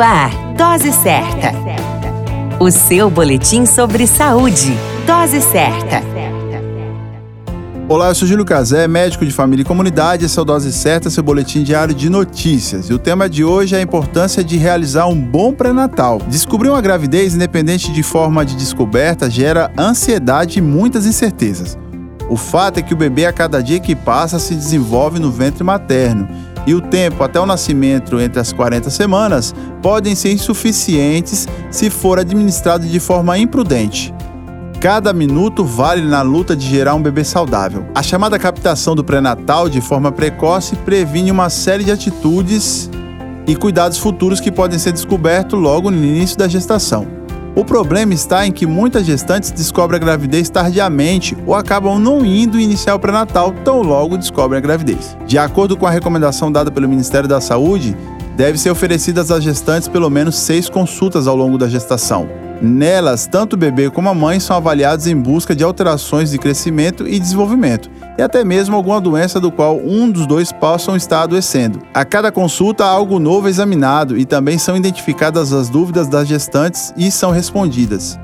Ar, Dose Certa. O seu boletim sobre saúde. Dose Certa. Olá, eu sou Júlio Cazé, médico de família e comunidade. Esse é o Dose Certa, seu boletim diário de notícias. E o tema de hoje é a importância de realizar um bom pré-natal. Descobrir uma gravidez, independente de forma de descoberta, gera ansiedade e muitas incertezas. O fato é que o bebê, a cada dia que passa, se desenvolve no ventre materno e o tempo até o nascimento entre as 40 semanas podem ser insuficientes se for administrado de forma imprudente. Cada minuto vale na luta de gerar um bebê saudável. A chamada captação do pré-natal de forma precoce previne uma série de atitudes e cuidados futuros que podem ser descobertos logo no início da gestação. O problema está em que muitas gestantes descobrem a gravidez tardiamente ou acabam não indo iniciar o pré-natal tão logo descobrem a gravidez. De acordo com a recomendação dada pelo Ministério da Saúde, deve ser oferecidas às gestantes pelo menos seis consultas ao longo da gestação. Nelas, tanto o bebê como a mãe são avaliados em busca de alterações de crescimento e desenvolvimento, e até mesmo alguma doença do qual um dos dois possam estar adoecendo. A cada consulta, há algo novo examinado e também são identificadas as dúvidas das gestantes e são respondidas.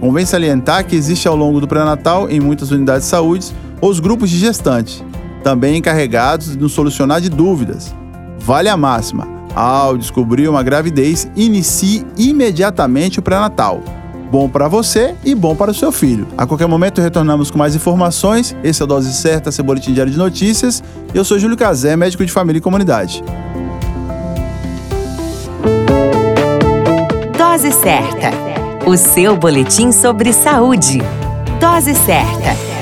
Convém salientar que existe ao longo do pré-natal, em muitas unidades de saúde, os grupos de gestantes, também encarregados de solucionar de dúvidas. Vale a máxima ao descobrir uma gravidez, inicie imediatamente o pré-natal. Bom para você e bom para o seu filho. A qualquer momento retornamos com mais informações. Esse é o Dose Certa, seu boletim diário de notícias. Eu sou Júlio Cazé, médico de família e comunidade. Dose Certa, o seu boletim sobre saúde. Dose Certa.